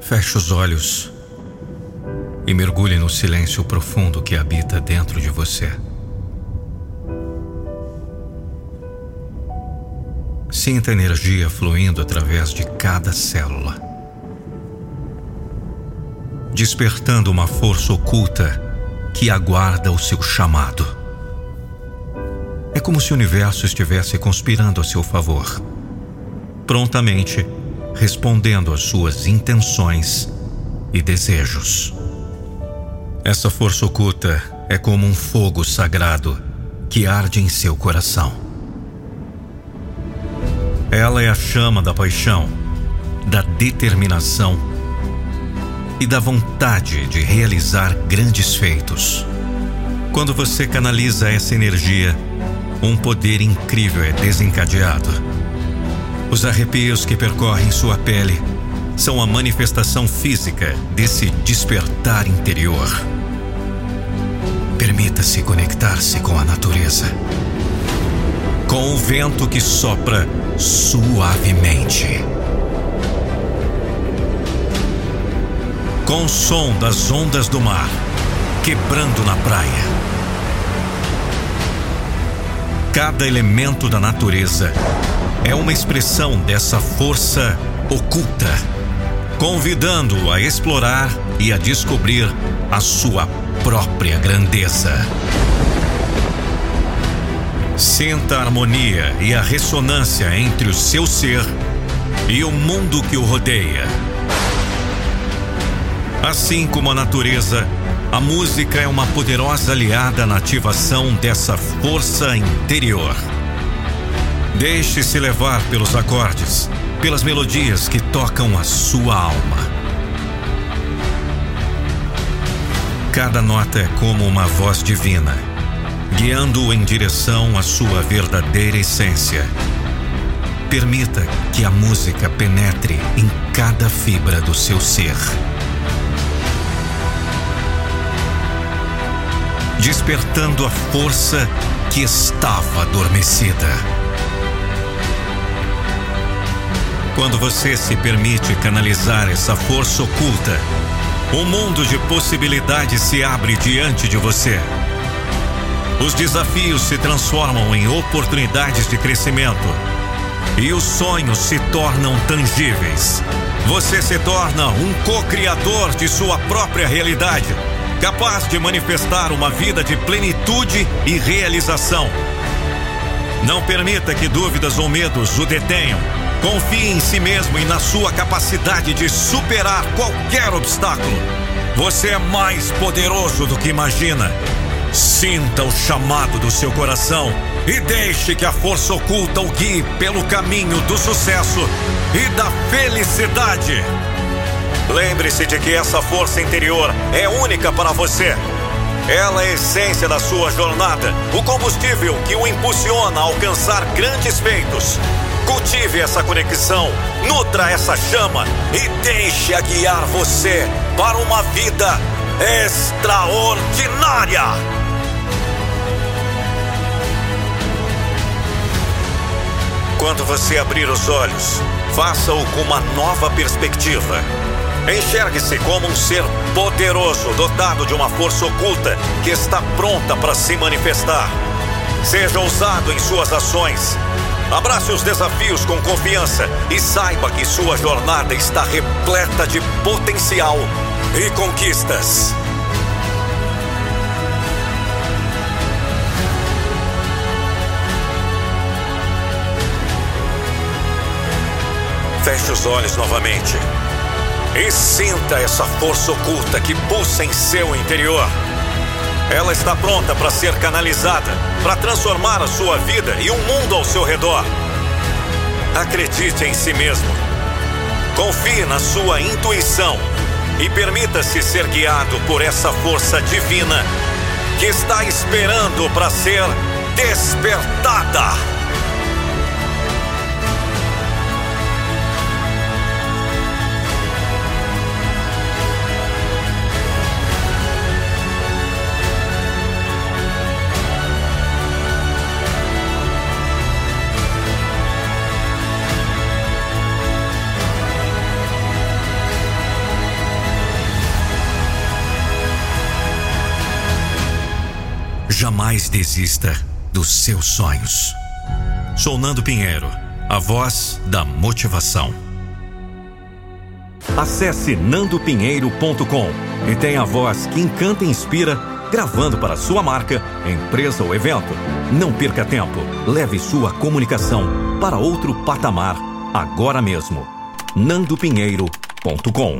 Feche os olhos e mergulhe no silêncio profundo que habita dentro de você. Sinta a energia fluindo através de cada célula, despertando uma força oculta que aguarda o seu chamado. É como se o universo estivesse conspirando a seu favor, prontamente respondendo às suas intenções e desejos. Essa força oculta é como um fogo sagrado que arde em seu coração. Ela é a chama da paixão, da determinação e da vontade de realizar grandes feitos. Quando você canaliza essa energia, um poder incrível é desencadeado. Os arrepios que percorrem sua pele são a manifestação física desse despertar interior. Permita-se conectar-se com a natureza. Com o vento que sopra suavemente. Com o som das ondas do mar quebrando na praia. Cada elemento da natureza é uma expressão dessa força oculta, convidando-o a explorar e a descobrir a sua própria grandeza. Sinta a harmonia e a ressonância entre o seu ser e o mundo que o rodeia. Assim como a natureza, a música é uma poderosa aliada na ativação dessa força interior. Deixe-se levar pelos acordes, pelas melodias que tocam a sua alma. Cada nota é como uma voz divina, guiando-o em direção à sua verdadeira essência. Permita que a música penetre em cada fibra do seu ser. Despertando a força que estava adormecida. Quando você se permite canalizar essa força oculta, um mundo de possibilidades se abre diante de você. Os desafios se transformam em oportunidades de crescimento e os sonhos se tornam tangíveis. Você se torna um co-criador de sua própria realidade, capaz de manifestar uma vida de plenitude e realização. Não permita que dúvidas ou medos o detenham. Confie em si mesmo e na sua capacidade de superar qualquer obstáculo. Você é mais poderoso do que imagina. Sinta o chamado do seu coração e deixe que a força oculta o guie pelo caminho do sucesso e da felicidade. Lembre-se de que essa força interior é única para você. Ela é a essência da sua jornada, o combustível que o impulsiona a alcançar grandes feitos. Cultive essa conexão, nutra essa chama e deixe-a guiar você para uma vida extraordinária. Quando você abrir os olhos, faça-o com uma nova perspectiva. Enxergue-se como um ser poderoso, dotado de uma força oculta que está pronta para se manifestar. Seja ousado em suas ações Abrace os desafios com confiança e saiba que sua jornada está repleta de potencial e conquistas. Feche os olhos novamente e sinta essa força oculta que pulsa em seu interior. Ela está pronta para ser canalizada, para transformar a sua vida e o mundo ao seu redor. Acredite em si mesmo. Confie na sua intuição e permita-se ser guiado por essa força divina que está esperando para ser despertada. Jamais desista dos seus sonhos. Sou Nando Pinheiro, a voz da motivação. Acesse nandopinheiro.com e tenha a voz que encanta e inspira, gravando para sua marca, empresa ou evento. Não perca tempo. Leve sua comunicação para outro patamar agora mesmo. nandopinheiro.com